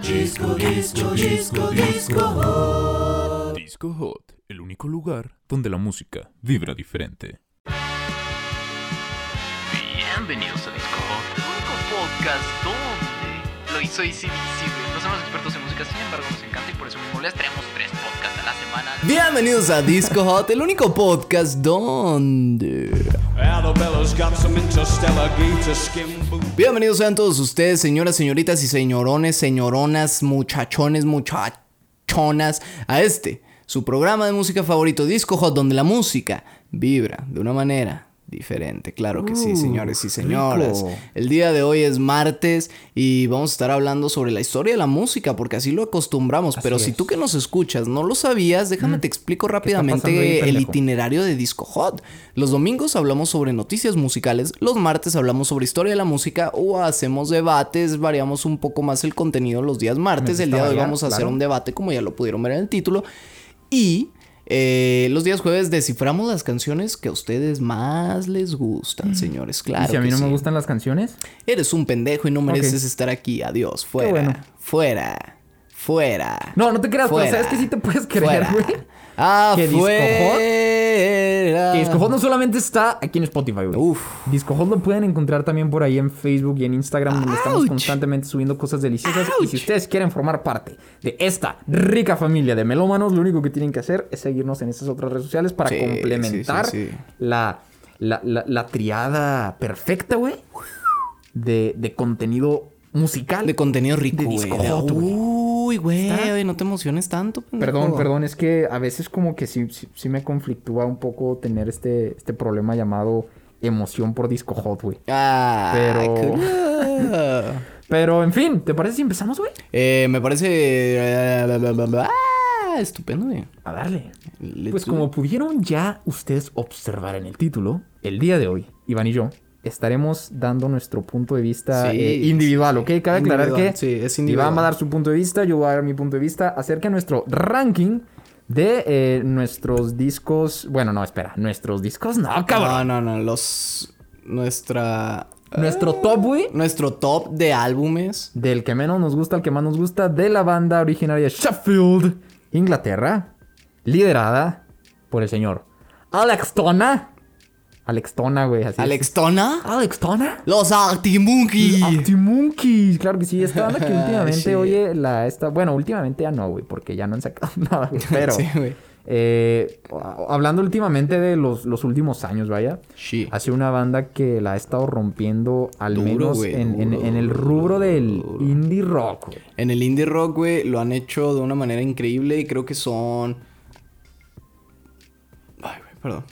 Disco, disco, disco, disco hot. Disco Hot, el único lugar donde la música vibra diferente. Bienvenidos a Disco Hot, el único podcast donde lo hizo Easy No somos expertos en música, sin embargo nos encanta y por eso mismo tres podcasts a la semana. Bienvenidos a Disco Hot, el único podcast donde... Bienvenidos sean todos ustedes, señoras, señoritas y señorones, señoronas, muchachones, muchachonas, a este, su programa de música favorito, Disco Hot, donde la música vibra de una manera diferente. Claro que sí, señores y señoras. rico. El día de hoy es martes y vamos a estar hablando sobre la historia de la música, porque así lo acostumbramos. Pero si tú que nos escuchas no lo sabías, déjame te explico ahí, rápidamente el itinerario de Disco Hot. Los domingos hablamos sobre noticias musicales, los martes hablamos sobre historia de la música o hacemos debates, variamos un poco más el contenido los días martes. El día de hoy vamos a hacer un debate, como ya lo pudieron ver en el título. Y eh, los días jueves desciframos las canciones que a ustedes más les gustan, señores. Claro. Mm. y si a mí no me gustan las canciones, Eres un pendejo y no mereces estar aquí. Adiós. Fuera. bueno. Fuera. Fuera. No, no te creas, pero Fuera. sabes que sí te puedes creer, güey. Ah, Que Disco Hot- fuera. que no solamente está aquí en Spotify, güey. Uf. Disco Hot lo pueden encontrar también por ahí en Facebook y en Instagram, donde estamos constantemente subiendo cosas deliciosas. Y si ustedes quieren formar parte de esta rica familia de melómanos, lo único que tienen que hacer es seguirnos en esas otras redes sociales para Sí, complementar sí, sí, sí. La, la, la, la triada perfecta, güey, de, de contenido musical. De contenido rico, De güey. Uy, güey. No te emociones tanto, pendejo. Perdón, perdón, es que a veces como que sí, sí, sí me conflictúa un poco tener este, este problema llamado emoción por disco hot, güey. Ah, Pero-. Pero, en fin, ¿te parece si empezamos, güey? Eh, me parece. eh. Ah, estupendo, güey. A darle. Let's Pues como pudieron ya ustedes observar en el título, el día de hoy, Iván y yo estaremos dando nuestro punto de vista Sí, eh, individual, ¿ok? Cabe aclarar que sí, es individual. Iván va a dar su punto de vista, yo voy a dar mi punto de vista acerca de nuestro ranking de eh, nuestros discos. Bueno, no, espera, nuestros discos, no, cabrón. No, no, no. Los. Nuestra. Nuestro top, güey, Nuestro top de álbumes. del que menos nos gusta al que más nos gusta, de la banda originaria de Sheffield, Inglaterra, liderada por el señor Alex Tona. Alex Tona, güey, así es. Alex Tona. Alex Tona. Los Artimunki. Monkeys, claro que sí, esta banda que últimamente, oye, la esta, bueno, últimamente ya no, güey, porque ya no han sacado nada, güey, pero Sí, güey. eh, hablando últimamente de los, los últimos años, vaya, Sí. ha sido una banda que la ha estado rompiendo al Duro, menos en, en- duro, en el rubro del indie rock. En el indie rock, güey, lo han hecho de una manera increíble y creo que son... Ay, güey, perdón.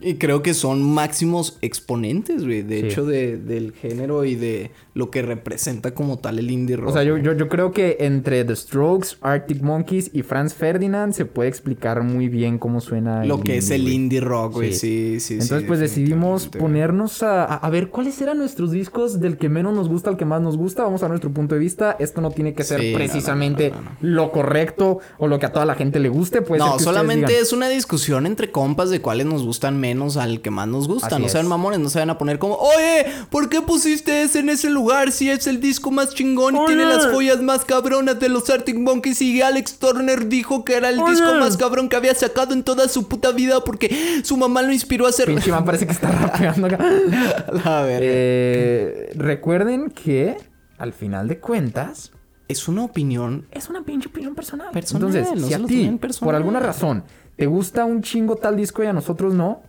Y creo que son máximos exponentes, güey, de Sí. hecho, de- del género y de lo que representa como tal el indie rock. O sea, yo, yo, yo creo que entre The Strokes, Arctic Monkeys y Franz Ferdinand se puede explicar muy bien cómo suena Lo que es el indie rock, güey, sí, sí, sí. Entonces, pues decidimos ponernos a, a- ver cuáles eran nuestros discos del que menos nos gusta al que más nos gusta. Vamos a nuestro punto de vista. Esto no tiene que ser Sí, precisamente no, no, no. lo correcto o lo que a toda la gente le guste. Puede ser No, que solamente digan, es una discusión entre compas de cuáles nos gustan menos al que más nos gusta. Así no sean es. mamones, no se van a poner como, oye, ¿por qué pusiste ese en ese lugar si es el disco más chingón y tiene las joyas más cabronas de los Arctic Monkeys? Y Alex Turner dijo que era el disco más cabrón que había sacado en toda su puta vida porque su mamá lo inspiró a hacer. Pinche man parece que está rapeando acá. A ver, Eh, recuerden que al final de cuentas es una opinión. es una pinche opinión personal. Personal, Entonces, no si a ti, por alguna razón, te gusta un chingo tal disco y a nosotros no,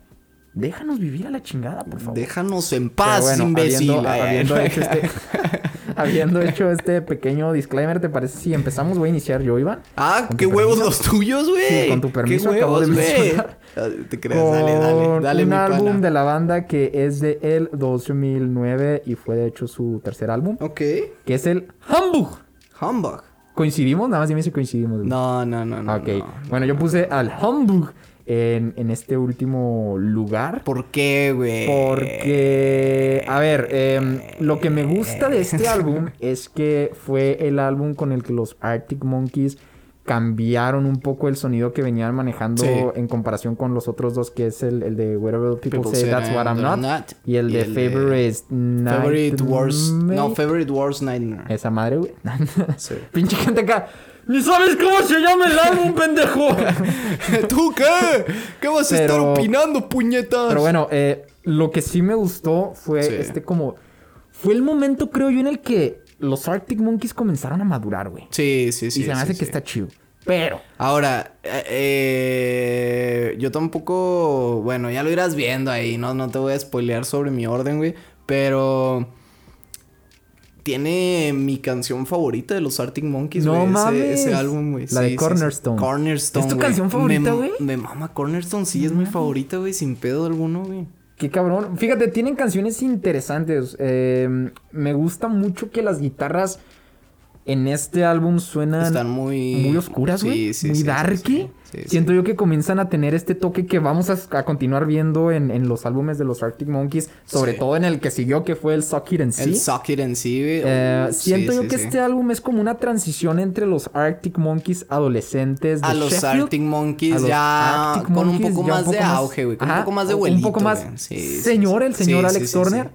déjanos vivir a la chingada, por favor. Déjanos en paz, bueno, imbécil. Habiendo, hecho este, habiendo hecho este pequeño disclaimer, ¿te parece si empezamos? Voy a iniciar yo, Iván. Ah, Con qué huevos permiso. los tuyos, güey. Sí, con tu permiso, Qué huevos, güey. Ah, Te creas, dale, dale. Con Dale, un mi álbum pana. de la banda que es de el 2009 y fue de hecho su tercer álbum, Ok. que es el Hamburg. Humbug. ¿Coincidimos? Nada más dime si coincidimos. güey. No, no, no, no. Ok. no. Bueno, yo puse al Hamburg en, en este último lugar. ¿Por qué, güey? Porque, a ver, em, lo que me gusta de este álbum es que fue el álbum con el que los Arctic Monkeys cambiaron un poco el sonido que venían manejando Sí. en comparación con los otros dos, que es el, el de Whatever People, People Say Say That's What I'm Not, Not. y el Y de el de Favorite Night Favorite Wars. No. Favorite Wars Nightmare. Esa madre, güey. Sí. Pinche gente acá. ¡Ni sabes cómo se llama el álbum, pendejo! ¿Tú qué? ¿Qué vas a estar opinando, puñetas? Pero bueno, eh, lo que sí me gustó fue Sí. este como... Fue el momento, creo yo, en el que los Arctic Monkeys comenzaron a madurar, güey. Sí, sí, sí. y se me hace sí. que está chido. Pero... Ahora, eh, yo tampoco, bueno, ya lo irás viendo ahí, no, no te voy a spoilear sobre mi orden, güey, pero tiene mi canción favorita de los Arctic Monkeys, No mames. ese, álbum, güey. La de sí, sí, sí. Cornerstone. Cornerstone, ¿Es tu canción favorita, Me- güey? Me mama Cornerstone, sí, es mi favorita, güey, sin pedo alguno, güey. Qué cabrón. Fíjate, tienen canciones interesantes. Eh, me gusta mucho que las guitarras en este álbum suenan Están muy... muy oscuras, güey. sí, muy darky. Sí, Siento sí. yo que comienzan a tener este toque que vamos a, a continuar viendo en, en los álbumes de los Arctic Monkeys. Sobre Sí. todo en el que siguió, que fue el Suck It and See. El Socket en sí, güey. Eh, siento yo que este álbum es como una transición entre los Arctic Monkeys adolescentes de A los Arctic a Monkeys los ya Arctic con un Monkeys poco ya más de auge, güey. Con un poco más de Un vuelito, poco más señor, el señor Alex Turner.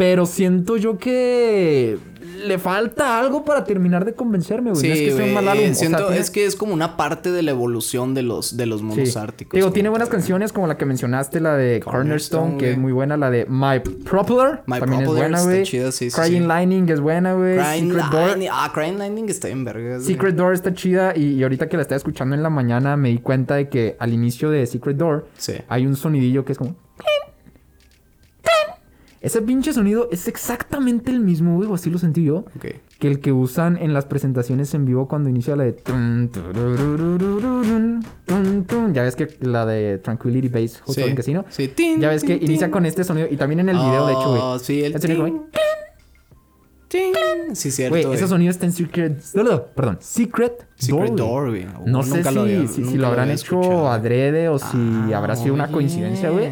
Pero siento yo que le falta algo para terminar de convencerme, güey. Sí, no es que sea un mal álbum. o sea, siento- tiene- es que es como una parte de la evolución de los, de los monos Sí. árticos. Digo, tiene buenas canciones como la que mencionaste, la de Cornerstone, Cornerstone, que es muy buena, la de My Propeller, My también Propeller es buena, güey. sí, Crying. Lightning es buena, güey. Crying Secret Door. Lightning- Ah, Crying Lightning está en vergas. güey. Secret Door está chida y, y ahorita que la estaba escuchando en la mañana me di cuenta de que al inicio de Secret Door hay un sonidillo que es como... Ese pinche sonido es exactamente el mismo, güey, o así lo sentí yo, Ok. que el que usan en las presentaciones en vivo cuando inicia la de... Ya ves que la de Tranquility Base Hotel Sí. Casino. Sí. Tin, Ya ves que inicia con este sonido y también en el video, de hecho, güey. Oh, sí, el sonido como-. Sí, cierto, Güey, ese sonido está en Secret... Perdón, Secret, Secret güey. Door, güey. No sé si, lo había- si- si lo habrán hecho escuchado. adrede o si Ah, habrá sido una coincidencia, güey.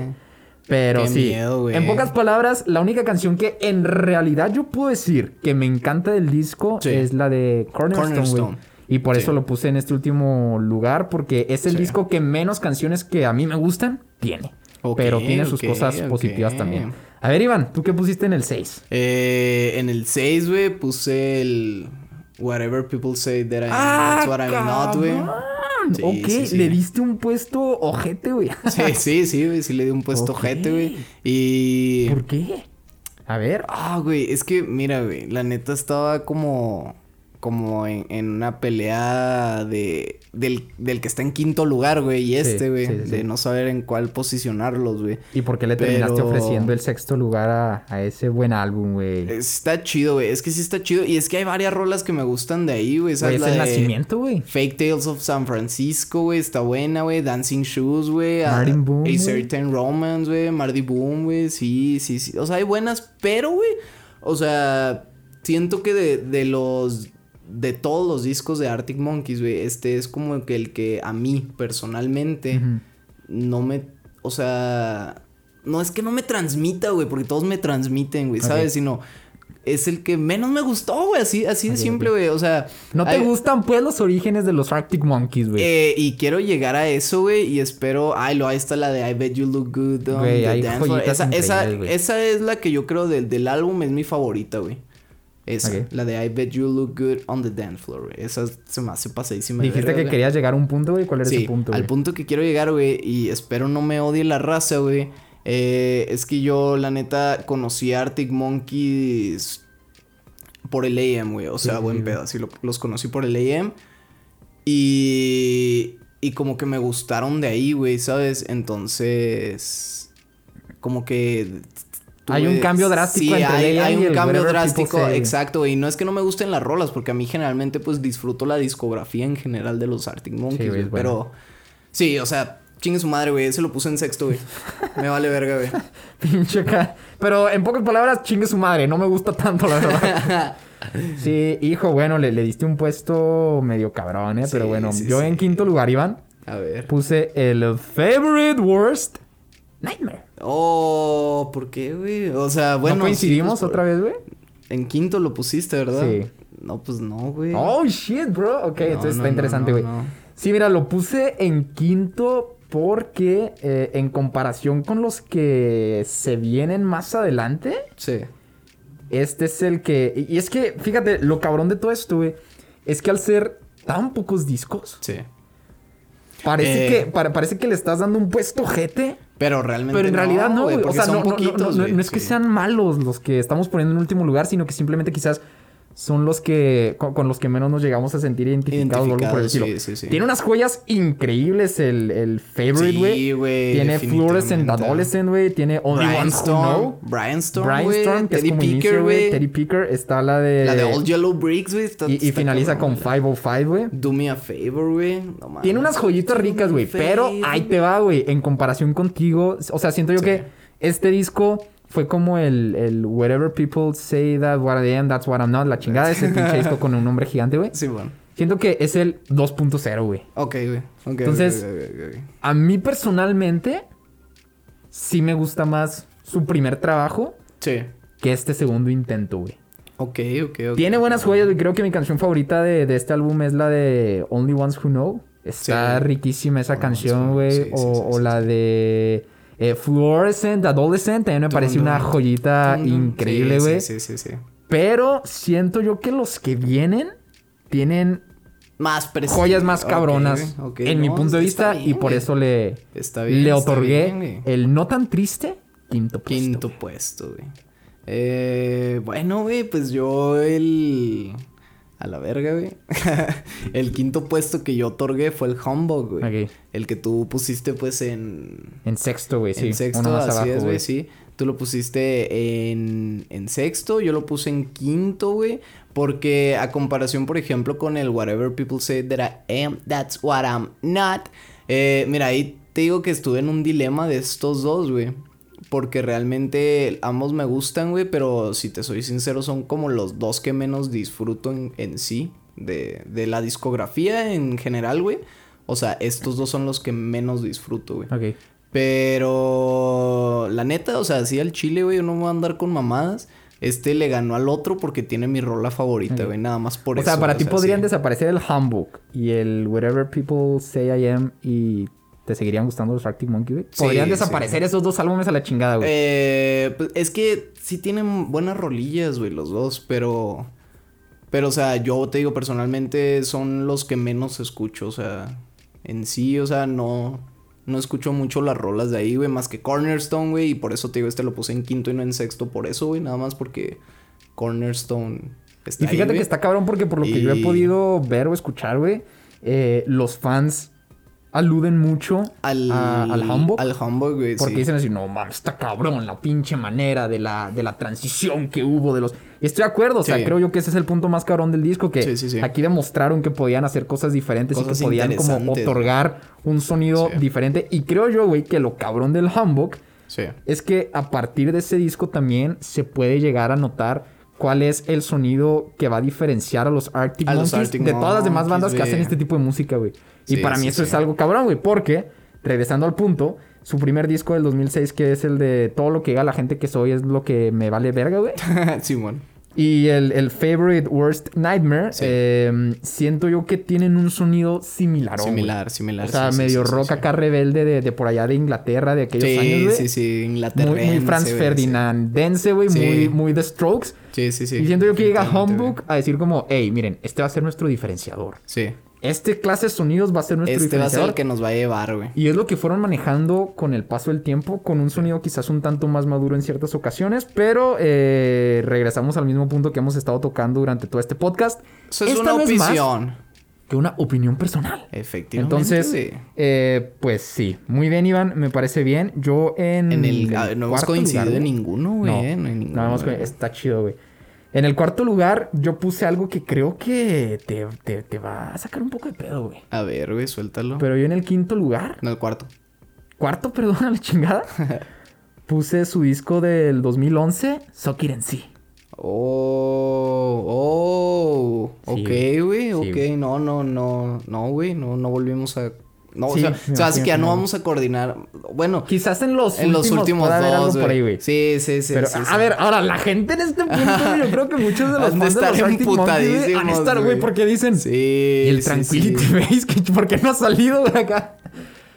Pero Qué sí. miedo, en pocas palabras, la única canción que en realidad yo puedo decir que me encanta del disco Sí. es la de Cornerstone. Cornerstone. Y por Sí. eso lo puse en este último lugar, porque es el Sí. disco que menos canciones que a mí me gustan tiene. Pero tiene sus cosas positivas también. A ver, Iván, ¿tú qué pusiste en el 6? Eh, en el 6, güey, puse el Whatever People Say That I Am, That's What I'm Not, güey. Sí, sí, sí. le diste un puesto ojete, güey. Sí, sí, sí, güey, sí le di un puesto ojete, güey. Y... ¿Por qué? A ver. Ah, güey, es que, mira, güey, la neta estaba como... Como en, en una pelea de... Del, del que está en quinto lugar, güey, y este, güey. sí, sí, sí. De no saber en cuál posicionarlos, güey. ¿Y por qué le terminaste ofreciendo el sexto lugar a, a ese buen álbum, güey? Está chido, güey. Es que sí está chido. Y es que hay varias rolas que me gustan de ahí, güey. Es el de nacimiento, güey. Fake Tales of San Francisco, güey. Está buena, güey. Dancing Shoes, güey. A- Martin Boom, A. Certain Romance, güey. Marty Boom, güey. Sí, sí, sí. O sea, hay buenas, pero, güey. O sea, siento que de, de los. De todos los discos de Arctic Monkeys, güey. Este es como que el que a mí, personalmente, no me. O sea. No es que no me transmita, güey, porque todos me transmiten, güey. ¿sabes? Sino. Es el que menos me gustó, güey. Así, así de simple, güey. O sea. ¿No te hay- gustan, pues, los orígenes de los Arctic Monkeys, güey? eh, y quiero llegar a eso, güey. Y espero. Ay, lo, ahí está la de I Bet You Look Good. on the dance Esa, esa, esa es la que yo creo del, del álbum es mi favorita, güey. Esa, la de I Bet You Look Good on the Dance Floor, güey. Esa se me hace pasadísima. Dijiste verga, que güey. querías llegar a un punto, güey. ¿Cuál era Sí, ese punto, al güey? punto que quiero llegar, güey, y espero no me odie la raza, güey. eh, es que yo, la neta, conocí a Arctic Monkeys por el AM, güey. O sea, Sí, buen sí, pedo. Así lo- los conocí por el AM. Y. Y como que me gustaron de ahí, güey, ¿sabes? Entonces. Como que. Hay un cambio drástico Sí, entre hay, hay y un el cambio drástico, exacto. Y no es que no me gusten las rolas, porque a mí generalmente, pues disfruto la discografía en general de los Arctic Monkeys, güey. Pero. bueno. Sí, o sea, chingue su madre, güey. Ese lo puse en sexto, güey. Me vale verga, güey. Pinche ca- Pero en pocas palabras, chingue su madre. No me gusta tanto, la verdad. sí, hijo, bueno, le, le diste un puesto medio cabrón, ¿eh? Pero bueno, sí, yo en quinto lugar, Iván, A ver. puse el Favorite Worst Nightmare. Oh, ¿por qué, güey? O sea, bueno. ¿No coincidimos sí, pues, otra vez, güey? En quinto lo pusiste, ¿verdad? Sí. No, pues no, güey. Oh, shit, bro. Ok, entonces no, está no, interesante, no, güey. no. Sí, mira, lo puse en quinto porque eh, en comparación con los que se vienen más adelante, Sí. este es el que... Y es que, fíjate, lo cabrón de todo esto, güey, es que al ser tan pocos discos, Sí. parece, Eh. que, pa- parece que le estás dando un puesto jete. Pero realmente Pero en realidad no, güey. O sea, son no, no- no- poquitos, no- no es que sean malos los que estamos poniendo en último lugar, sino que simplemente quizás son los que con, con los que menos nos llegamos a sentir identificados o algo por el estilo. Sí, sí, sí. Tiene unas joyas increíbles el, el favorite, Sí, güey. Tiene Fluorescent. Adolescent, güey. Tiene Only Ones Who Know. Brian Storm, Brian güey, Storm, que Teddy es como Picker, güey. Teddy Picker. Está la de... La de Old Yellow Bricks, güey. y, finaliza cabrón, con güey. 505, güey. Do me a favor, güey. No. Tiene unas joyitas ricas, güey. Pero ahí te va, güey. En comparación contigo. O sea, siento yo que este disco fue como el, el Whatever People Say That What I Am, That's What I'm Not. La chingada de ese pinche disco con un nombre gigante, güey. Sí, bueno. Siento que es el 2.0, güey. Ok, güey. Ok, Entonces- ok, ok, ok, ok. A mí personalmente, sí me gusta más su primer trabajo Sí. que este segundo intento, güey. Ok, ok, ok. Tiene buenas joyas, güey. Creo que mi canción favorita de, de este álbum es la de Only Ones Who Know. Está Sí. riquísima esa Only canción, güey. Sí, o, la de eh, Fluorescent Adolescent. También me parece una joyita increíble, güey. Sí, sí, sí, sí. Pero siento yo que los que vienen tienen Más joyas más cabronas en mi punto de vista. y por eso le, Está bien, le está otorgué bien, el no tan triste quinto puesto. Quinto puesto, güey. Eh, bueno, güey, pues yo el... A la verga, güey. el quinto puesto que yo otorgué fue el Humbug, güey. El que tú pusiste, pues, en... En sexto, güey, sí. en sexto, uno más así abajo, es, güey, sí. Tú lo pusiste en, en sexto, yo lo puse en quinto, güey. Porque a comparación, por ejemplo, con el Whatever People Say That I Am, That's What I'm Not. eh, mira, ahí te digo que estuve en un dilema de estos dos, güey. Porque realmente ambos me gustan, güey. Pero si te soy sincero, son como los dos que menos disfruto en, en sí. De, de la discografía en general, güey. O sea, estos dos son los que menos disfruto, güey. Ok. Pero la neta, o sea, sí al chile, güey, yo no me voy a andar con mamadas. Este le ganó al otro porque tiene mi rola favorita, güey, nada más por o eso. sea, para ti podrían sí. desaparecer el Handbook y el Whatever People Say I Am y te seguirían gustando los Arctic Monkey, güey. Podrían sí. desaparecer esos dos álbumes a la chingada, güey. Eh, pues, es que sí tienen buenas rolillas, güey, los dos, pero... Pero, o sea, yo te digo personalmente son los que menos escucho, o sea, en sí, o sea, no... No escucho mucho las rolas de ahí, güey, más que Cornerstone, güey, y por eso te digo, este lo puse en quinto y no en sexto, por eso, güey, nada más porque Cornerstone está y fíjate que está cabrón porque por lo que yo he podido ver o escuchar, güey, eh, los fans aluden mucho al, a- al Handbook. Al Humbug, güey, Porque sí. dicen así, no mames, está cabrón la pinche manera de la, de la transición que hubo de los. Y estoy de acuerdo, o sea, creo yo que ese es el punto más cabrón del disco, que Sí, aquí demostraron que podían hacer cosas diferentes y que podían como otorgar un sonido diferente. Y creo yo, güey, que lo cabrón del Humbug es que a partir de ese disco también se puede llegar a notar cuál es el sonido que va a diferenciar a los Arctic A los Monkeys Arctic de todas las demás Monkeys, bandas que hacen este tipo de música, güey. Y Sí, para mí sí, eso sí. es algo cabrón, güey, porque regresando al punto, su primer disco del 2006 que es el de todo lo que diga la gente que soy es lo que me vale verga, güey. Simón. Y el, el Favorite Worst Nightmare, Sí. eh, siento yo que tienen un sonido similar. Similar, similar. O sea, sí, sí, medio sí, sí, rock sí. acá rebelde de, de por allá de Inglaterra, de aquellos Sí, años, güey. sí, sí, Inglaterra. Muy, muy Franz Ferdinandense, güey. Sí. Muy, muy The Strokes. Sí, sí, sí. y siento yo que llega Humbug a decir como, hey, miren, este va a ser nuestro diferenciador. Sí. Este clase de sonidos va a ser nuestro Este va a ser diferenciador. el que nos va a llevar, güey. Y es lo que fueron manejando con el paso del tiempo, con un sonido quizás un tanto más maduro en ciertas ocasiones, pero eh, regresamos al mismo punto que hemos estado tocando durante todo este podcast. Eso es Esta una opinión. que una opinión personal. Efectivamente. Entonces, güey. eh, pues sí, muy bien, Iván, me parece bien. Yo en. En el, ah, no hemos coincidido en ninguno, güey. No, eh, No, ninguno. no hemos está chido, güey. En el cuarto lugar, yo puse algo que creo que te, te- te va a sacar un poco de pedo, güey. A ver, güey, suéltalo. Pero yo en el quinto lugar, No, el cuarto. cuarto, perdón, a la chingada, puse su disco del 2011, Suck It and See. Oh, oh. Sí, ok, güey, sí, ok. No, no, no. No, güey. No, no volvimos a No, Sí, o sea, se me hace que ya no vamos a coordinar. Bueno, Quizás en los en los últimos, haber algo dos, por ahí, güey. Sí, sí, sí. Pero, sí, a sí. ver, ahora, la gente en este punto, yo creo que muchos de los fans de los estar Arctic Monkeys, de emputadísimos, estar, güey, porque dicen... Sí. Y el Tranquility. Base, ¿por qué no ha salido de acá?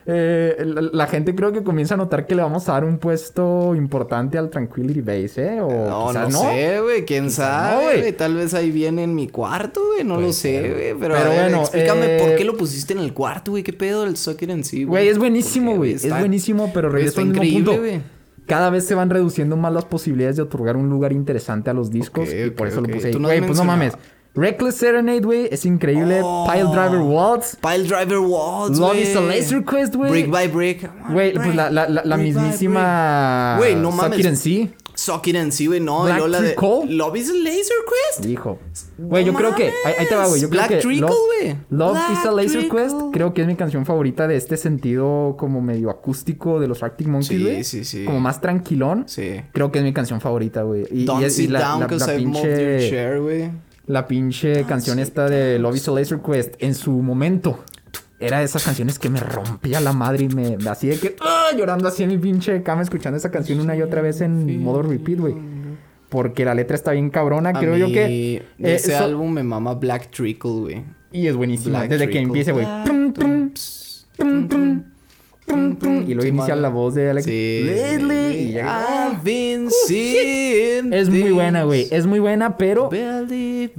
Eh, la, la gente creo que comienza a notar que le vamos a dar un puesto importante al Tranquility Base, ¿eh? O No, quizás no, sé, güey. ¿Quién sabe, no? Tal vez ahí viene en mi cuarto, güey. No lo sé, güey. Pero, Pero a ver, bueno, explícame eh, por qué lo pusiste en el cuarto, güey. ¿Qué pedo del Socket en sí, Güey, es buenísimo, ¿Por qué, güey. Es buenísimo, pero regreso al increíble, güey. Cada vez se van reduciendo más las posibilidades de otorgar un lugar interesante a los discos. Y por eso lo puse ahí. No Güey, pues no mames. Reckless Serenade, güey, es increíble. Oh. Pile Driver Waltz. Pile Driver Waltz, Love is a Laser Quest, güey. Brick by Brick. Güey, pues la, la, la, mismísima. Güey, no Suck mames. It and See. Suck It and See, güey. No, Black la de... Love is a Laser Quest. Dijo. Güey, No yo creo que. Ahí, ahí te va, güey. Yo Black creo que. Trickle, güey. Love is a Laser Trickle. Quest. Creo que es mi canción favorita de este sentido, como medio acústico de los Arctic Monkeys, Sí, güey. sí, sí. Como más tranquilón. Sí. Creo que es mi canción favorita, güey. Y, Don't y, sit la, down cause la I've moved your pinche. chair, güey. La pinche canción esta de Love is a Laser Quest en su momento. Era de esas canciones que me rompía la madre y me así de que ¡ah! llorando así en mi pinche cama escuchando esa canción una y otra vez en modo repeat, güey. Porque la letra está bien cabrona, A creo yo que eh, ese so- álbum me mama Black Trickle, güey. y es buenísima Black desde que empiece, güey. Tum, tum, Y luego Sí, inicia la voz de Alex Sí. Lately, y llega- I've been seeing Es muy buena, güey. Es muy buena, pero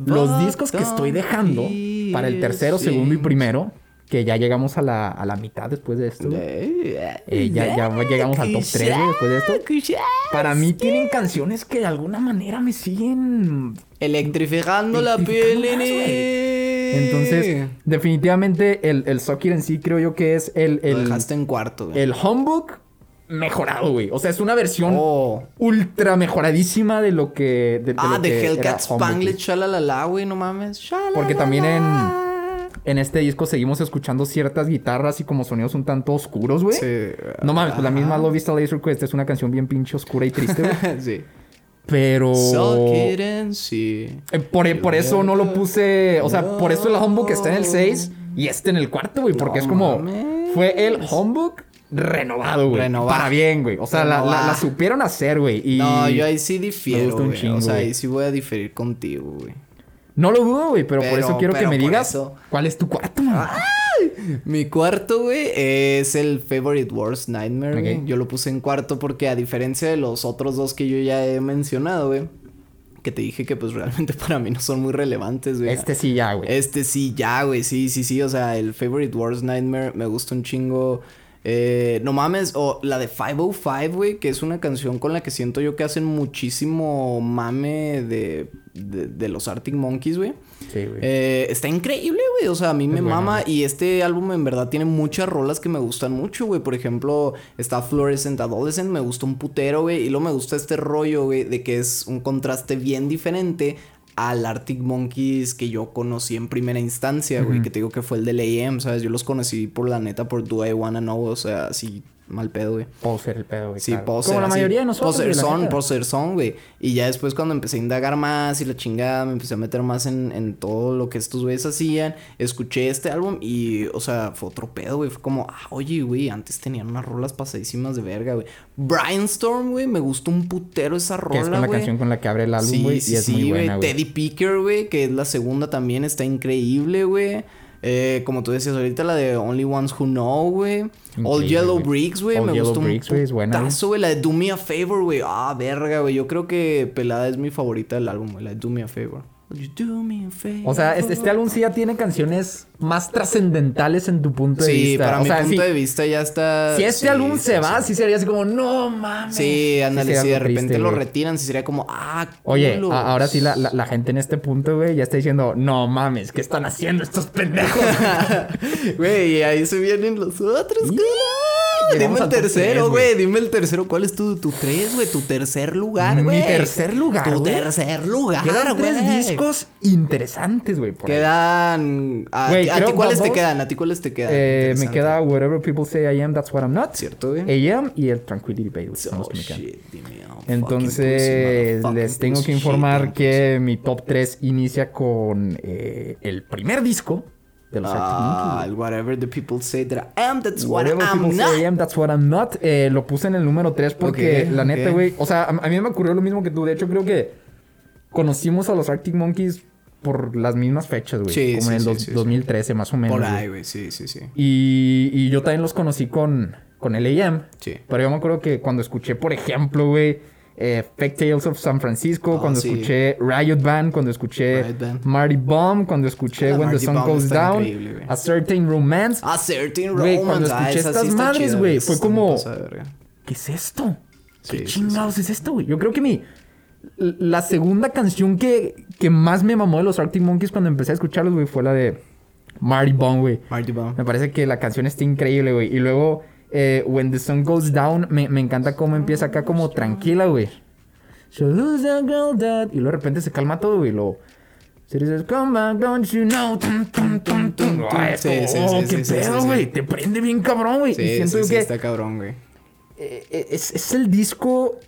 los discos que estoy dejando para el tercero, segundo y primero, que ya llegamos a la, a la mitad después de esto. güey. Eh, ya, ya llegamos al top 3 después de esto. Para mí tienen canciones que de alguna manera me siguen. Electrificando la Electrificando piel, más, nene. Entonces, definitivamente el, el Soccer en sí creo yo que es el, Lo el, dejaste en cuarto, güey. el Homebook mejorado, güey. O sea, es una versión Oh. ultra mejoradísima de lo que. De, de Ah, lo de que Hellcat. Spangled, shalalala, güey, no mames. Porque también en, en este disco seguimos escuchando ciertas guitarras y como sonidos un tanto oscuros, güey. Sí. No mames, pues la misma. Love is a Laser Quest es una canción bien pinche oscura y triste, güey. sí. Pero. Eh, por, por eso no lo puse. O sea, por eso el Homebook está en el 6 y este en el cuarto, güey. Porque No es como. mames. Fue el Homebook renovado, güey. Renovado. Para bien, güey. O sea, la, la- supieron hacer, güey. Y No, yo ahí sí difiero, un chingo, O sea, ahí sí voy a diferir contigo, güey. No lo dudo, güey. Pero, por eso quiero que me digas eso- cuál es tu cuarto, man. Mi cuarto, güey, es el Favorite Worst Nightmare, güey. Yo lo puse en cuarto porque a diferencia de los otros dos que yo ya he mencionado, güey, que te dije que pues realmente para mí no son muy relevantes, güey. Este sí ya, güey. Este sí, ya, güey, sí, sí, sí. O sea, el Favorite Worst Nightmare me gusta un chingo. Eh, no mames, o la de 505, güey, que es una canción con la que siento yo que hacen muchísimo mame de, de, de los Arctic Monkeys, güey. Sí, güey. Eh, está increíble, güey. O sea, a mí me mama. Y este álbum en verdad tiene muchas rolas que me gustan mucho, güey. Por ejemplo, está Fluorescent Adolescent. Me gusta un putero, güey. Y luego me gusta este rollo, güey, de que es un contraste bien diferente al Arctic Monkeys que yo conocí en primera instancia, güey. Que te digo que fue el del AM, ¿sabes? Yo los conocí por la neta por Do I Wanna Know. O sea, así mal pedo, güey. Poser el pedo, güey. Sí, claro. poser. Como la así, mayoría de nosotros. Poser son, poser son, güey. Y ya después cuando empecé a indagar más y la chingada, me empecé a meter más en, en todo lo que estos güeyes hacían. Escuché este álbum y, o sea, fue otro pedo, güey. Fue como, ah, oye, güey, antes tenían unas rolas pasadísimas de verga, güey. Brainstorm, güey, me gustó un putero esa rola, Que es con la güey. canción con la que abre el álbum, güey. y es muy buena, güey. Teddy Picker, güey, que es la segunda también, está increíble, güey. Eh, como tú decías ahorita, la de Only Ones Who Know, güey. All Yellow. Bricks, güey. Me Yellow gustó Bricks, un es buena, putazo, güey. La de Do Me a Favor, güey. Ah, verga, güey. Yo creo que Pelada es mi favorita del álbum, güey. La de Do Me a Favor. O sea, este, este álbum sí ya tiene canciones más trascendentales en tu punto de Sí, vista. para o mi sea, punto si, de vista ya está... si este sí, álbum se sí. va, sí sería así como, no mames. Sí, ándale, si de repente triste, lo güey. retiran, sí sería como, ah, Oye, culos. ahora sí la, la- la gente en este punto, güey, ya está diciendo, no mames, ¿qué están haciendo estos pendejos? Güey, y ahí se vienen los otros, güey. Dime el tercero, güey. Dime el tercero. ¿Cuál es tu, tu tres, güey? Tu tercer lugar, Mi güey. tercer lugar, Tu tercer lugar, Quedan güey. tres discos interesantes, güey. Quedan. ¿A, ti- a creo ti cuáles te quedan? ¿A ti cuáles te quedan? Eh, me queda Whatever People Say I Am, That's What I'm Not. ¿Cierto, güey? AM y el Tranquility los Oh, shit, dime, oh, Entonces, les tengo que informar shit, que mi top 3 inicia con eh, el primer disco de los Arctic Monkeys. Ah, el whatever the people say that I am, that's what Whatever I'm people not. say I am, that's what I'm not. Eh, lo puse en el número 3 porque la neta, güey. O sea, a, a mí me ocurrió lo mismo que tú. De hecho, creo que conocimos a los Arctic Monkeys por las mismas fechas, güey. Sí, como sí, en el sí, dos- sí, sí. 2013, más o menos. Por güey. ahí, güey, sí, sí, sí. Y, y yo también los conocí con, con LAM. Sí. Pero yo me acuerdo que cuando escuché, por ejemplo, güey, eh, Fake Tales of San Francisco, Ah, cuando sí. escuché Riot Band, cuando escuché Band. Marty Bomb, cuando escuché When the Sun Bomb Goes Down. A Certain Romance. Ah, Certain Güey, cuando Romance. ah, escuché esa sí estas madres, güey, fue como-. ¿Qué es esto? Sí, ¿Qué chingados es esto, güey? Yo creo que mi... La segunda canción que, que más me mamó de los Arctic Monkeys cuando empecé a escucharlos, güey, fue la de Marty Bomb, güey. Marty Bomb. Me parece que la canción está increíble, güey. Y luego, eh, When the Sun Goes Down, me, me encanta cómo empieza acá como tranquila, güey. Y luego de repente se calma todo, güey. Lo... Says, come back, don't you know? Tum, tum, tum, tum. Ay, Sí, sí, oh, sí, qué pedo, güey. Te prende bien cabrón, güey. y Sí, siento sí, yo sí, que está cabrón, güey. eh, es, es el disco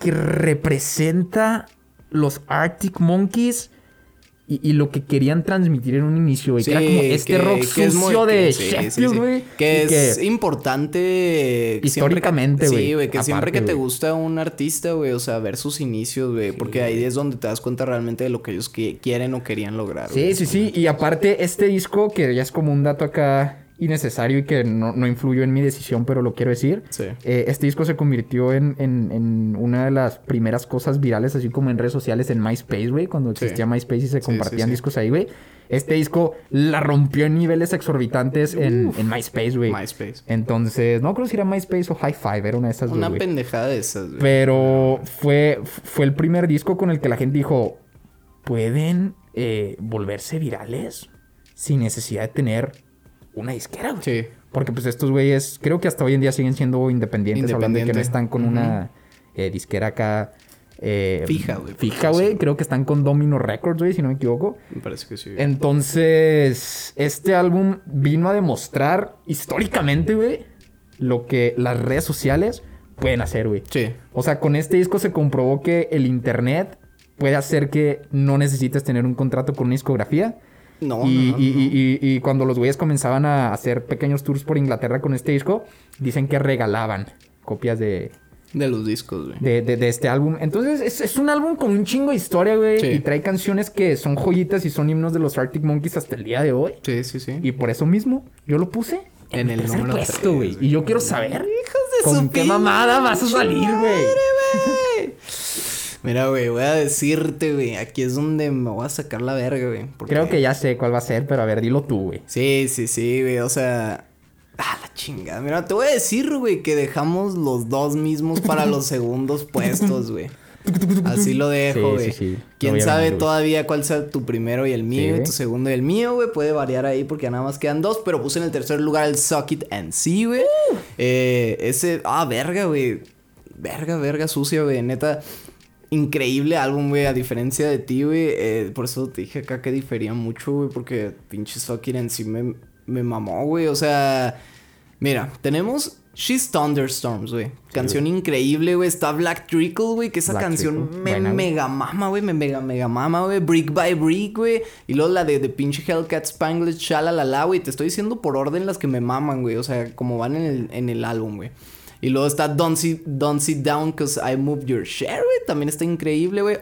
que representa los Arctic Monkeys y, y lo que querían transmitir en un inicio, güey. que era como este rock que es muy- sucio de que- sí, sí. güey. Que es importante. Históricamente, güey, Sí, güey, que siempre que te gusta un artista, güey, o sea, ver sus inicios, güey. porque ahí es donde te das cuenta realmente de lo que ellos qui- quieren o querían lograr. Sí, güey. sí, sí. Y aparte, este disco, que ya es como un dato acá innecesario y que no, no influyó en mi decisión, pero lo quiero decir. Sí. Eh, este disco se convirtió en, en- en una de las primeras cosas virales, así como en redes sociales, en MySpace, güey. Cuando existía MySpace y se compartían sí, discos ahí, güey. Este disco la rompió en niveles exorbitantes en, en MySpace, güey. MySpace. Entonces, no creo si era MySpace o High Five, era una de esas Una pendejada de esas, güey. Pero fue, fue el primer disco con el que la gente dijo, ¿pueden eh, volverse virales sin necesidad de tener una disquera, güey? Sí. Porque pues estos güeyes, creo que hasta hoy en día siguen siendo independientes, hablando de que no están con una eh, disquera acá... eh, Fija, güey, Fija, güey. Creo que están con Domino Records, güey, si no me equivoco. Me parece que sí. güey. Entonces, este álbum vino a demostrar históricamente, güey, lo que las redes sociales pueden hacer, güey. Sí. O sea, con este disco se comprobó que el internet puede hacer que no necesites tener un contrato con una discografía. No, y, no, no, y- no. y- y- y cuando los güeyes comenzaban a hacer pequeños tours por Inglaterra con este disco, dicen que regalaban copias de, De los discos, güey. de, de- de este álbum. Entonces, es, es un álbum con un chingo de historia, güey. Sí. Y trae canciones que son joyitas y son himnos de los Arctic Monkeys hasta el día de hoy. Sí, sí, sí. Y por eso mismo, yo lo puse en, el número puesto, tres, güey. güey. Y yo quiero saber de con su qué mamada vas a salir, güey. Mira, güey, voy a decirte, güey. Aquí es donde me voy a sacar la verga, güey. porque- Creo que ya sé cuál va a ser, pero a ver, dilo tú, güey. Sí, sí, sí, güey. O sea. Ah, la chingada. Mira, te voy a decir, güey, que dejamos los dos mismos para los segundos puestos, güey. Así lo dejo, güey. sí, sí. Quién sabe ver, todavía cuál sea tu primero y el mío, y tu segundo y el mío, güey. Puede variar ahí porque nada más quedan dos. Pero puse en el tercer lugar el Socket and See, güey. Uh. Eh, ese. Ah, verga, güey. Verga, verga, sucia, güey. Neta. Increíble álbum, güey, a diferencia de ti, güey. eh, por eso te dije acá que difería mucho, güey, porque pinches Socket en sí me, me mamó, güey. O sea, mira, tenemos She's Thunderstorms, güey. Canción increíble, güey. Está Black Trickle, güey, que esa Black canción Trickle, me buena, güey. mega mama, güey. Me mega, mega mama, güey. Brick by Brick, güey. Y luego la de, de pinche Hellcat Spangled Shalalala, güey. Te estoy diciendo por orden las que me maman, güey. O sea, como van en el, en el álbum, güey. Y luego está Don't Sit, Don't Sit Down Cause I Moved Your Share, güey. También está increíble, güey.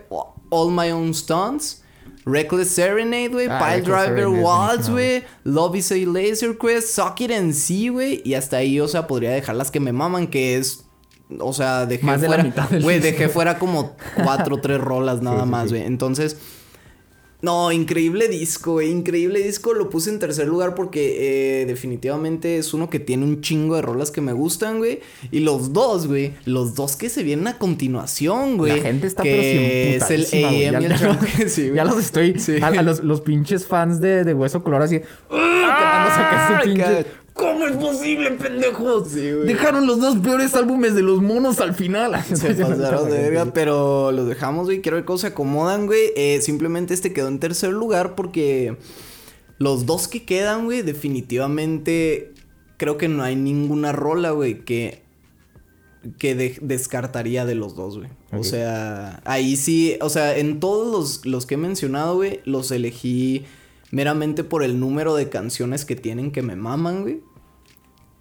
All My Own Stunts. Reckless Serenade, güey. Ah, Pile Driver Waltz, güey. Love is a Laser Quest. Socket and See, güey. Y hasta ahí, o sea, podría dejar las que me maman, que es. O sea, dejé Más de la fuera. Güey, disco. dejé fuera como cuatro o tres rolas nada sí, más, sí. güey. Entonces. No, increíble disco, güey. Increíble disco. Lo puse en tercer lugar porque eh, definitivamente es uno que tiene un chingo de rolas que me gustan, güey. Y los dos, güey. Los dos que se vienen a continuación, güey. La gente está que pero es el. AM y Ya- el ya-. Sí. Ya los estoy. Sí. A, a los, los pinches fans de, de Hueso Color así. ¡Ah! Pinche-. ¿Cómo es posible, pendejos? Sí, güey. Dejaron los dos peores álbumes de los monos al final. Se pasaron de verga, pero los dejamos, güey. Quiero ver cómo se acomodan, güey. Eh, simplemente este quedó en tercer lugar porque los dos que quedan, güey, definitivamente creo que no hay ninguna rola, güey, que que de- descartaría de los dos, güey. O sea, ahí sí, o sea, en todos los, los que he mencionado, güey, los elegí meramente por el número de canciones que tienen que me maman, güey.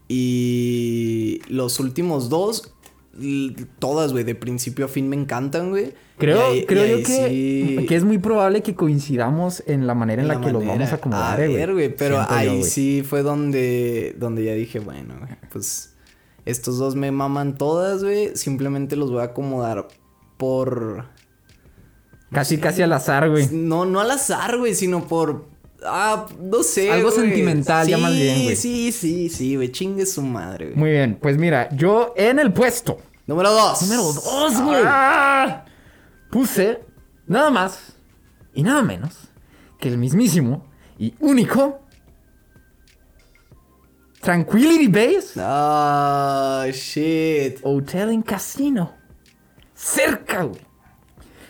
Y los últimos dos, todas, güey, de principio a fin me encantan, güey. Creo, ahí- creo yo que, sí- que es muy probable que coincidamos en la manera en la, la que los vamos a acomodar, A ver, güey, pero Siento ahí sí fue donde, donde ya dije, bueno, güey, pues estos dos me maman todas, güey. Simplemente los voy a acomodar por... Casi, casi al azar, güey. No, no al azar, güey, sino por... Ah, no sé, Algo güey. sentimental, ya más bien, güey. Sí, sí, sí, güey, chingue su madre, güey. Muy bien, pues mira, yo en el puesto Número dos. número dos, güey, Ah. puse nada más y nada menos que el mismísimo y único Tranquility Base Ah, shit. Hotel en Casino. Cerca, güey.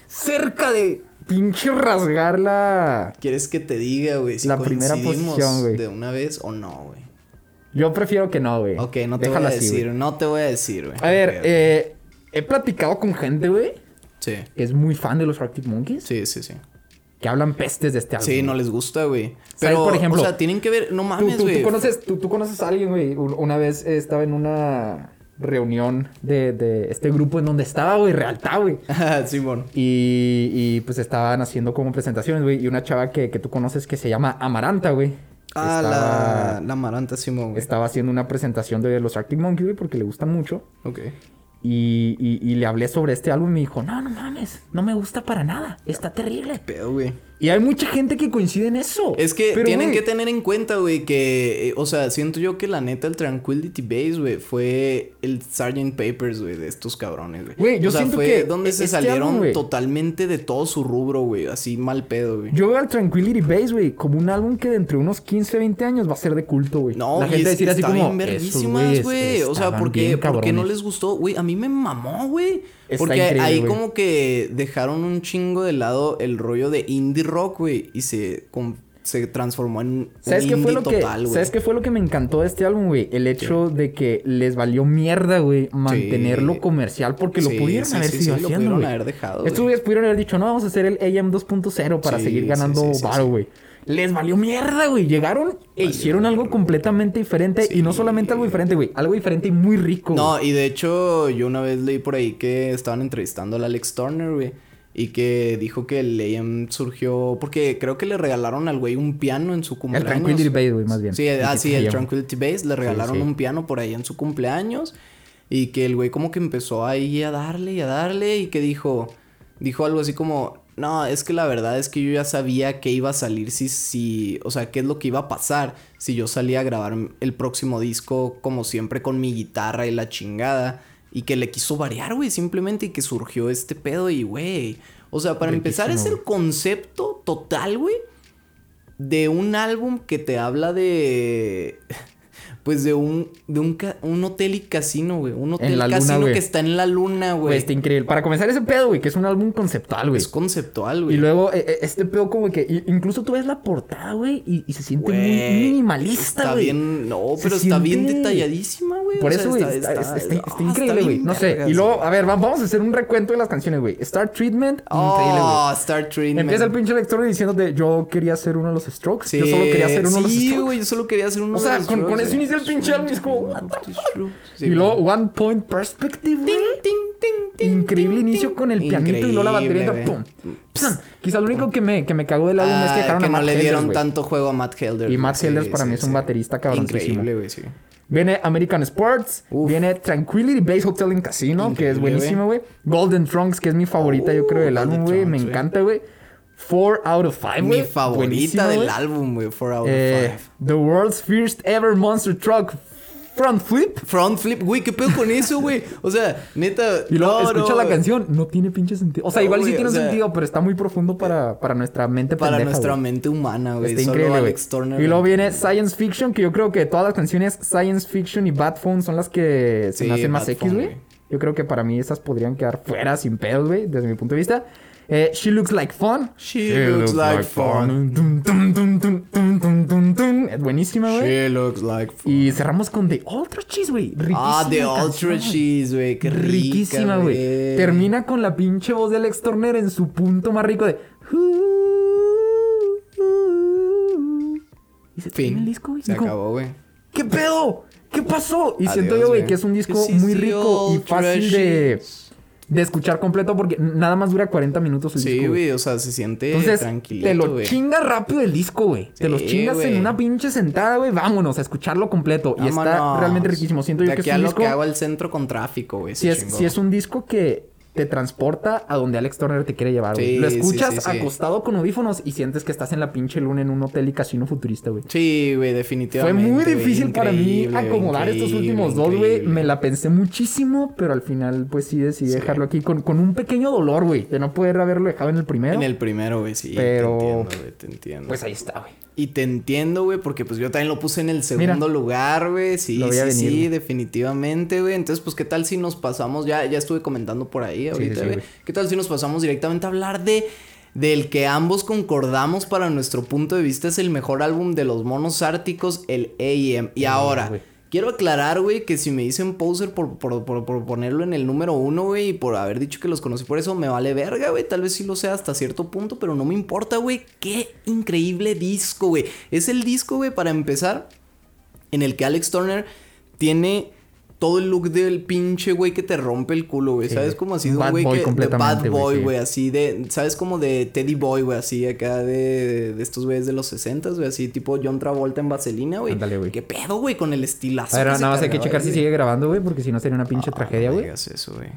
Cerca de pinche rasgar la... ¿Quieres que te diga, güey, si La primera posición, güey. de una vez o no, güey? Yo prefiero que no, güey. Ok, no te Déjalo voy a así, decir, güey. no te voy a decir, güey. A ver, eh, he platicado con gente, güey, Sí, que es muy fan de los Arctic Monkeys, sí, sí, sí. que hablan pestes de este álbum. Sí, no les gusta, güey. ¿Sabes, Pero, por ejemplo? o sea, tienen que ver, no mames, tú- tú güey. conoces, tú, tú conoces a alguien, güey. Un- Una vez estaba en una reunión de, de este grupo en donde estaba, güey, Realtá, güey. Simón. Y, y, pues estaban haciendo como presentaciones, güey. Y una chava que, que tú conoces que se llama Amaranta, güey. Ah, estaba, la, la Maranta Simón, güey. estaba haciendo una presentación de los Arctic Monkeys, güey, porque le gustan mucho. Ok. Y, y- y le hablé sobre este álbum y me dijo, no, no mames, no me gusta para nada, está terrible. Pero, güey. Y hay mucha gente que coincide en eso. Es que Pero, tienen que tener en cuenta, güey, que, eh, o sea, siento yo que la neta el Tranquility Base, güey, fue el Sgt. Papers, güey, de estos cabrones, güey. Güey, yo o sea, siento fue que donde se este salieron álbum, totalmente de todo su rubro, güey, así mal pedo, güey. Yo veo al Tranquility Base, güey, como un álbum que dentro de unos 15, 20 años va a ser de culto, güey. No, la gente es, decir así como, bien "Esos verguísimas, güeyes güey. O sea, ¿por qué, por qué no cabrones". les gustó? Güey, a mí me mamó, güey. Está Porque increíble, ahí como que dejaron un chingo de lado el rollo de indie rock, güey. Y se, se transformó en un ¿Sabes qué indie fue lo total, güey. ¿Sabes qué fue lo que me encantó de este álbum, güey? El hecho de que les valió mierda, güey, mantenerlo Sí. comercial porque Sí, lo pudieron haber sido sí, lo haciendo, pudieron haber dejado, Estos güeyes pudieron haber dicho, "No, vamos a hacer el AM 2.0 para seguir ganando varo, güey." Les valió mierda, güey. Llegaron e hicieron algo completamente diferente y no solamente algo diferente, güey, algo diferente y muy rico. No, güey. y de hecho, yo una vez leí por ahí que estaban entrevistando al Alex Turner, güey. Y que dijo que el AM surgió. Porque creo que le regalaron al güey un piano en su el cumpleaños. Tranquility Base, güey, más bien. Sí, ah, sí, el AM. Tranquility Base. Le regalaron sí. un piano por ahí en su cumpleaños. Y que el güey como que empezó ahí a darle y a darle. Y que dijo. Dijo algo así como. No, es que la verdad es que yo ya sabía que iba a salir si, si. O sea, qué es lo que iba a pasar. Si yo salía a grabar el próximo disco, como siempre, con mi guitarra y la chingada. Y que le quiso variar, güey, simplemente. Y que surgió este pedo. Y, güey. O sea, para empezar, es el concepto total, güey de un álbum que te habla de pues de un de un, ca- un hotel y casino, güey, un hotel luna, casino que está en la luna, Güey, güey. está increíble. Para comenzar ese pedo, güey, que es un álbum conceptual, güey. Es conceptual, güey. Y luego, eh, este pedo como que... Incluso tú ves la portada, güey, y, y se siente muy Güey, minimalista, Está güey. bien, no, Se pero está bien detalladísima, güey. Por o sea, eso, güey, está, está- está- está ah, increíble, güey. No sé. Y luego, a ver, va- vamos a hacer un recuento de las canciones, güey. Star Treatment, increíble. Oh, Star Treatment. Empieza el pinche lector diciéndote, yo quería ser uno de los Strokes. Sí, yo solo quería ser uno de los sí, Strokes. güey, yo solo quería ser uno O de sea, los con, con Strokes, eso güey. inicia el pinche álbum y? Sí, luego, One Point Perspective, güey. ting, ting, ting, Increíble ting, inicio con el pianito y luego la batería. ¡Pum! güey. ¡Pum! Quizá lo único que me, que me cagó del álbum es que Ah, dejaron que a no le dieron tanto juego a Matt Helder. Y Matt güey. Helders Sí, para mí sí, es un sí. baterista cabroncísimo. Increíble, güey, sí. Viene American Sports. Uf. Viene Tranquility Base Hotel en Casino, que es buenísimo, güey. Golden Trunks, que es mi favorita, yo creo, del álbum, güey. Me encanta, güey. Four out of five, güey. Mi favorita del álbum, güey. Four out Eh, of five. The World's First Ever Monster Truck Front Flip. Front flip, güey, ¿qué pedo con eso, güey? O sea, neta. Y luego no, escucha no, la canción, no tiene pinche sentido. O sea, No, igual sí tiene sea, sentido, pero está muy profundo para, para nuestra mente Para pendeja, nuestra güey. mente humana, güey. Está Solo increíble. Alex Turner. Y luego viene Science Fiction, que yo creo que todas las canciones Science Fiction y Bad Phone son las que se Sí, me hacen más X, güey. Yo creo que para mí esas podrían quedar fuera sin pedos, güey, desde mi punto de vista. Eh, She Looks Like Fun. She looks like fun. Dun, dun, dun, buenísima, güey. She looks like fun. Y cerramos con The Ultra Cheese, güey. Ah, The Ultra. Cheese, güey. Qué rica, Riquísima, güey. Termina con la pinche voz de Alex Turner en su punto más rico de. Y se termina Fin. el disco, güey. Se Digo, acabó, güey. ¿Qué pedo? ¿Qué pasó? Y Adiós, siento yo, güey, que es un disco muy rico y fácil de. De escuchar completo porque nada más dura 40 minutos el Sí, disco. güey, o sea, se siente Entonces, tranquilito, te lo güey. chingas rápido el disco, güey. te lo Sí, chingas en una pinche sentada, güey. Vámonos a escucharlo completo. Y está realmente riquísimo. Siento De yo que aquí es a un lo disco. que hago al centro con tráfico, güey. Es, si es un disco que te transporta a donde Alex Turner te quiere llevar, güey. Sí, Lo escuchas sí, sí. acostado con audífonos y sientes que estás en la pinche luna en un hotel y casino futurista, güey. Sí, güey, Fue definitivamente. muy güey, difícil para mí acomodar estos últimos dos, güey. Me la pensé muchísimo, pero al final, pues sí decidí dejarlo aquí con, con un pequeño dolor, güey. De no poder haberlo dejado en el primero. En el primero, güey, sí. Pero- Te entiendo, güey, te entiendo. Pues ahí está, güey. Y te entiendo, güey, porque pues yo también lo puse en el segundo Mira. lugar, güey. Sí, sí, venir, definitivamente, güey. Entonces, pues, ¿qué tal si nos pasamos? Ya, ya estuve comentando por ahí ahorita, sí. ¿Qué tal si nos pasamos directamente a hablar de del que ambos concordamos para nuestro punto de vista es el mejor álbum de los monos árticos, el AM. Y ahora, güey. quiero aclarar, güey, que si me dicen poser por, por, por, por ponerlo en el número uno, güey, y por haber dicho que los conocí por eso, me vale verga, güey. Tal vez sí lo sea hasta cierto punto, pero no me importa, güey. Qué increíble disco, güey. Es el disco, güey, para empezar, en el que Alex Turner tiene todo el look del pinche güey que te rompe el culo, güey. Sí, ¿Sabes? Como así de un güey que. De bad güey, boy, sí. güey. Así de. ¿Sabes? Como de Teddy Boy, güey. Así acá de, de estos güeyes de los 60, güey. Así tipo John Travolta en vaselina, güey. Ándale, güey. ¿Qué pedo, güey? Con el estilazo. Se nada más hay que checar si sigue grabando, güey, porque si no sería una pinche tragedia, No güey. digas eso, güey.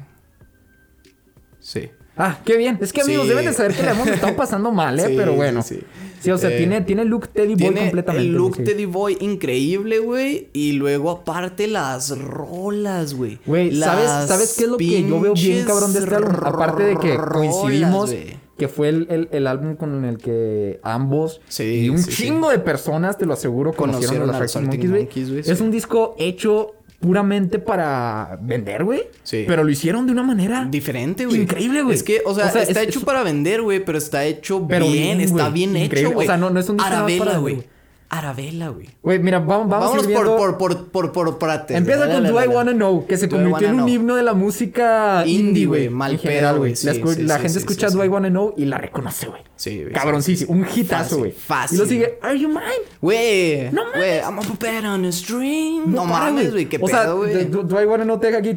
Sí. Ah, qué bien. Es que amigos, Sí. deben de saber que la hemos estado pasando mal, ¿eh? Sí, Pero bueno. sí, Sí, o sea, Eh, tiene, tiene look Teddy Boy completamente. el look sí. Teddy Boy increíble, güey. Y luego aparte las rolas, güey. Güey, ¿sabes, Las ¿sabes qué es lo que yo veo bien cabrón de este álbum? Aparte de que coincidimos que fue el, el- el álbum con el que ambos Sí, y un sí, chingo de personas, te lo aseguro, conocieron, Conocieron a los Arctic Monkeys, güey. Es un disco hecho puramente para vender, güey. Sí. Pero lo hicieron de una manera Diferente, güey. Increíble, güey. Es que, o sea, O sea, está es- hecho es- para vender, güey, pero está hecho Pero bien, bien, está bien hecho, O güey. sea, no- no es un Arabella, para güey. Arabella, güey. Güey, mira, vamos, vamos, a Vámonos ir por, viendo- por, por, por, por, partes. Empieza Dale, con dale, Do I dale. Wanna Know, que se convirtió en un Know. himno de la música Indie, güey, mal pedo, güey. la escu- sí, la sí, gente sí, escucha sí, Do. I Wanna Know y la reconoce, güey. Sí, güey. Cabroncísimo. Un hitazo, güey. fácil. Y lo sigue, Are You Mine? Güey, No güey, I'm a puppet on a string. No, para, mames, güey, qué O sea, pedo, güey. Do, Do I Wanna Know te deja aquí.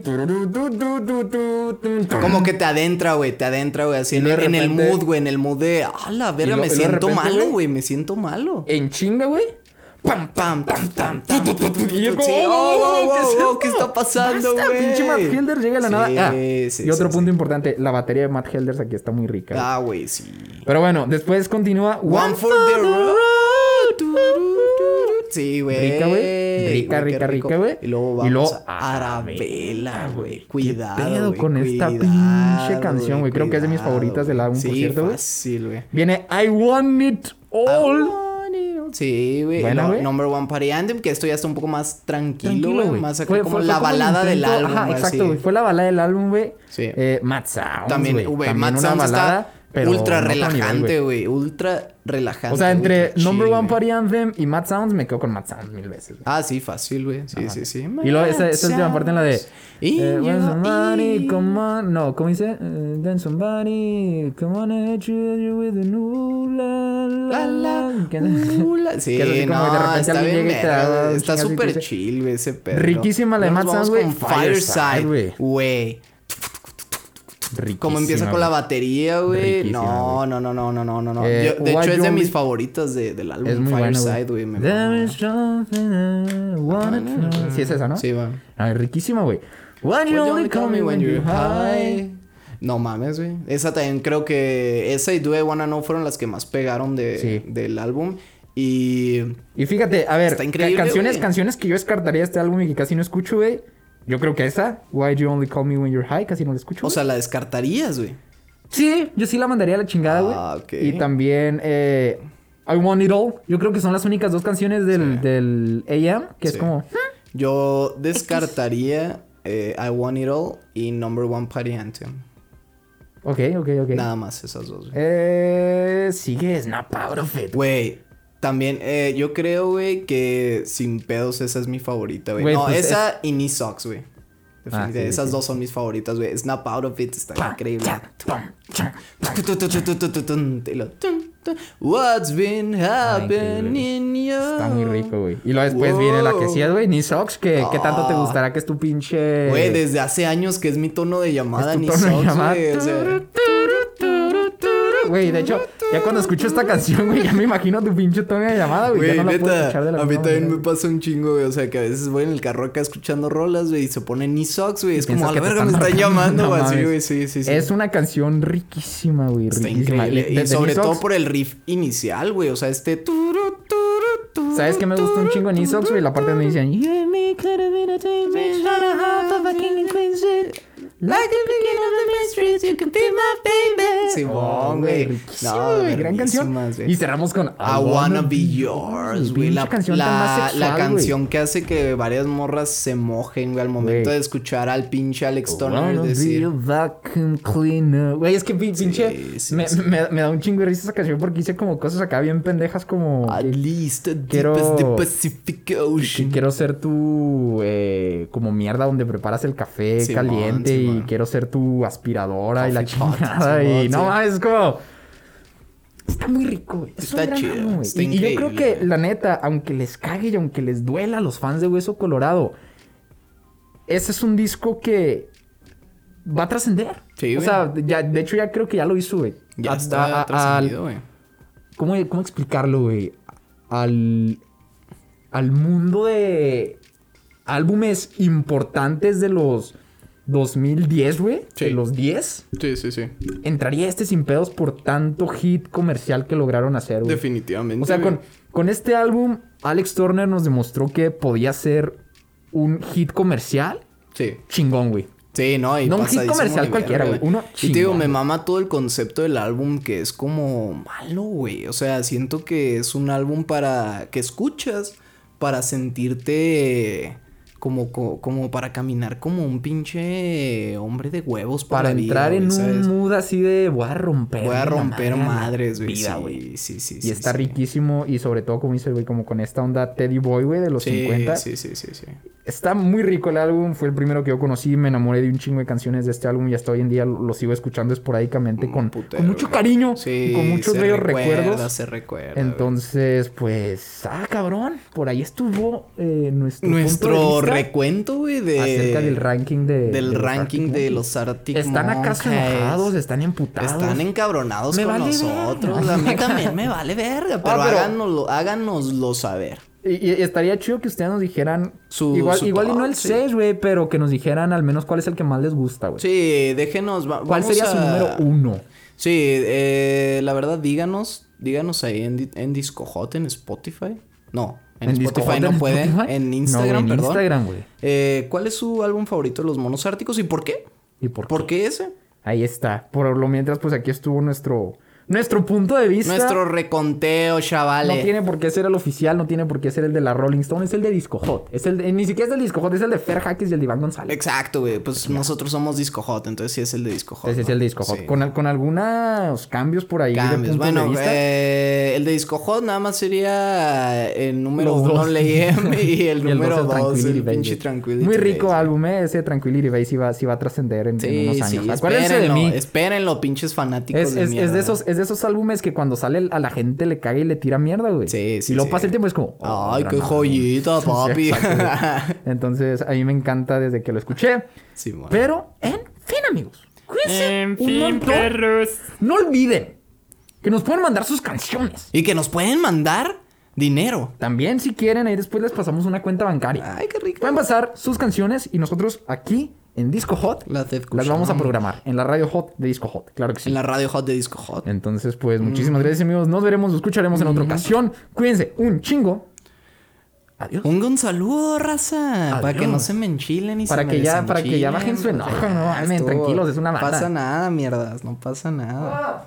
Como que te adentra, güey, te adentra, güey, así en, el- mood, güey, en el mood de, ah, la verga, me siento malo, güey, me siento malo. En chinga, güey. Pam, Pam, pam, tam, tam. Y yo como, Sí, oh, oh, oh, ¿qué es oh, ¿qué está pasando, güey? pinche Matt Helder llega a la Sí, nada. Ah, sí, y otro sí, punto sí. importante, la batería de Matt Helders aquí está muy rica. Ah, güey, sí. Pero bueno, después continúa One for the road. Sí, güey. Rica, güey. Rica, rica, rica, güey. Y luego Y vamos luego, a Arabella, güey. ¿Qué Cuidado, con esta pinche canción, güey? Creo que es de mis favoritas del álbum, por sí, cierto, güey. fácil, güey. Viene I Want It All. Sí, güey. Luego güey. Number One Party Anthem, que esto ya está un poco más tranquilo, güey. Más acá Fue- como fue- la como balada del álbum, Ajá, exacto, güey. Fue la balada del álbum, güey. Sí. Eh, Mad Sounds, También, güey. una Sounds balada, está pero ultra relajante, güey. Ultra relajante. O sea, entre Number One. Party Anthem y Mad Sounds, me quedo con Mad Sounds mil veces. Ah, sí, fácil, güey. Sí, sí, sí. Y luego esa, esa última parte en la de... In eh, when somebody, ear. come on... No, ¿cómo dice? Eh, then somebody, come on and hit you with a new la la La. Que- uh, la- Sí, que como no, que de repente está bien llega y te Está y súper chill, güey, ese pedo. Riquísima la de Mad Sounds, güey. Fireside, güey. Riquísima, Como empieza con la batería, güey. No, no, no, no, no, no, no. no. Eh, de hecho, es de mis favoritas de- del álbum. Es muy Fireside, güey. Sí, es esa, ¿no? Sí, va. Ay, riquísima, güey. Would you only call me when you're high? No mames, güey. Esa también creo que esa y Do I Wanna Know fueron las que más pegaron de, Sí. del álbum. Y Y fíjate, a ver, Está increíble, canciones, canciones que yo descartaría de este álbum y que casi no escucho, güey. Yo creo que esa, Why You Only Call Me When You're High, casi no la escucho. O sea, la descartarías, güey. sí, yo sí la mandaría a la chingada, güey. Ah, ok. Y también eh, I Want It All. Yo creo que son las únicas dos canciones del, del AM, que es como... Yo descartaría eh, I Want It All y Number One Party Anthem. Ok, ok, ok. Nada más esas dos, güey. Eh, sigue Snap Out of It. Güey, también eh, yo creo, güey, que sin pedos esa es mi favorita, güey. No, pues esa y Knee Socks, güey. Ah, sí, esas sí. dos son mis favoritas, güey. Snap Out of It está increíble. What's been happening. Está muy rico, güey. Y luego después viene la que sí güey, ni socks, que qué tanto te gustará que es tu pinche... Güey, desde hace años que es mi tono de llamada, es ni socks, güey. Güey, de hecho, ya cuando escucho esta canción, güey, ya me imagino tu pinche tono de llamada, güey. No neta, la a mí también me pasa un chingo, güey. O sea, que a veces voy en el carro acá escuchando rolas, güey, y se ponen ni socks, güey. Es como, a que la verga, me están llamando, güey. Así, güey, sí, sí, sí. Es una canción riquísima, güey. Está riquísima. increíble. Y De- sobre todo por el riff inicial, güey. O sea, este. turu, turu, turu, ¿Sabes qué me gusta un chingo en Nisox, güey? La parte donde dicen... Like the beginning of the mysteries, you can be my baby. Simón, güey. riquísimo, No, güey, gran canción. güey. Y cerramos con I wanna be yours, güey. La, canción tan la- más la sexual, güey. canción que hace que varias morras se mojen, güey, al momento Güey. de escuchar al pinche Alex Turner decir. be a vacuum cleaner. Güey, es que pin- pinche. sí, me, sí. Me, me da un chingo de risa esa canción porque hice como cosas acá bien pendejas como. At least the Quiero- deepest the Pacific Ocean. quiero ser tu eh, como mierda donde preparas el café Simón, caliente y Simón. quiero ser tu aspiradora y la chingada y no mames, es como está muy rico, güey. Es Está gran chido, güey. está y, yo creo que la neta, aunque les cague y aunque les duela a los fans de Hueso Colorado, ese es un disco que va a trascender. Sí, o güey. sea, ya, de hecho ya creo que ya lo hizo, güey. Ya A- está trascendido, güey. ¿Cómo, cómo explicarlo, güey? Al, al mundo de álbumes importantes de los 2010, güey. Sí. De los 10. Sí, sí, sí. Entraría este sin pedos por tanto hit comercial que lograron hacer, güey. Definitivamente. O sea, con, con este álbum, Alex Turner nos demostró que podía ser un hit comercial Sí. chingón, güey. Sí, no, y No un hit comercial cualquiera, güey. Uno Y te digo, chingón, me mama todo el concepto del álbum que es como malo, güey. O sea, siento que es un álbum para que escuchas para sentirte como, co- como para caminar como un pinche hombre de huevos por Para la vida, entrar en un mood así de voy a romper. Voy a romper madres, güey. vida, Sí, güey. sí, sí, Y sí, está sí. riquísimo y sobre todo, como dice, güey, como con esta onda Teddy Boy, güey, de los Sí, 50. sí, sí, sí, sí. Está muy rico el álbum, fue el primero que yo conocí, me enamoré de un chingo de canciones de este álbum y hasta hoy en día lo, lo sigo escuchando esporádicamente con, putero, con mucho cariño Sí, y con muchos se bellos recuerda, recuerdos. Se recuerda. güey. Entonces, pues, ah, cabrón, por ahí estuvo eh, nuestro, Nuestro recuento, güey, de... acerca del ranking de del de ranking de los Arctic Están acaso enojados, están emputados. Están encabronados Me con vale nosotros. verga. A mí también me vale verga. Pero, Ah, pero- háganoslo, háganoslo saber. Y, y estaría chido que ustedes nos dijeran. Su- igual su igual y no el sí. 6, güey, pero que nos dijeran al menos cuál es el que más les gusta, güey. Sí, déjenos. va- ¿Cuál sería su número uno? Sí, eh, la verdad, díganos. Díganos ahí en, en Discohot, en Spotify. No, en, Spotify no en pueden. Spotify? En No, Instagram, güey, en perdón. Instagram, güey. Eh, ¿Cuál es su álbum favorito de los monos árticos y por qué? ¿Y por qué? ¿Por qué ese? Ahí está. Por lo mientras, pues aquí estuvo nuestro, nuestro punto de vista. Nuestro reconteo, No chavales. tiene por qué ser el oficial, no tiene por qué ser el de la Rolling Stone, es el de Disco Hot. Es el de- ni siquiera es del Disco Hot, es el de Fer Hackers y el de Iván González. Exacto, güey. Pues nosotros somos Disco Hot, entonces sí es el de Disco Hot. Es ¿no? el de Disco Hot. Sí. Con, con algunos cambios por ahí de Cambios. de Bueno, vista. eh, el de Disco Hot nada más sería el número Los uno y el Y el número dos, el dos, el pinche. Tranquility Muy rico Base. álbum, ¿eh? Ese Tranquility Base sí va, sí va a trascender en, unos años. sí, Acuérdense de espérenlo, mí. espérenlo, pinches fanáticos Es, de es, es de esos, es de esos álbumes que cuando sale a la gente le caga y le tira mierda, güey. Sí, sí, Y sí. pasa el tiempo y es como... oh, Ay, qué joyita, papi. Entonces, a mí me encanta desde que lo escuché. Sí, man. Pero, en fin, amigos. Cuídense En un fin, montón. perros. No olviden que nos pueden mandar sus canciones. Y que nos pueden mandar dinero. También, si quieren, ahí después les pasamos una cuenta bancaria. Ay, qué rico. Pueden pasar sus canciones y nosotros aquí en Disco Hot Las vamos a programar. En la radio Hot de Disco Hot. Claro que sí. En la radio hot de Disco Hot. Entonces, pues, muchísimas gracias, amigos. Nos veremos, nos escucharemos en otra ocasión. Cuídense un chingo. Adiós. Un, un saludo, raza. Para que no se me enchilen y Para se que me ya- para que ya bajen su enojo, no mames, tranquilos, es una No banda. pasa nada, mierdas. No pasa nada.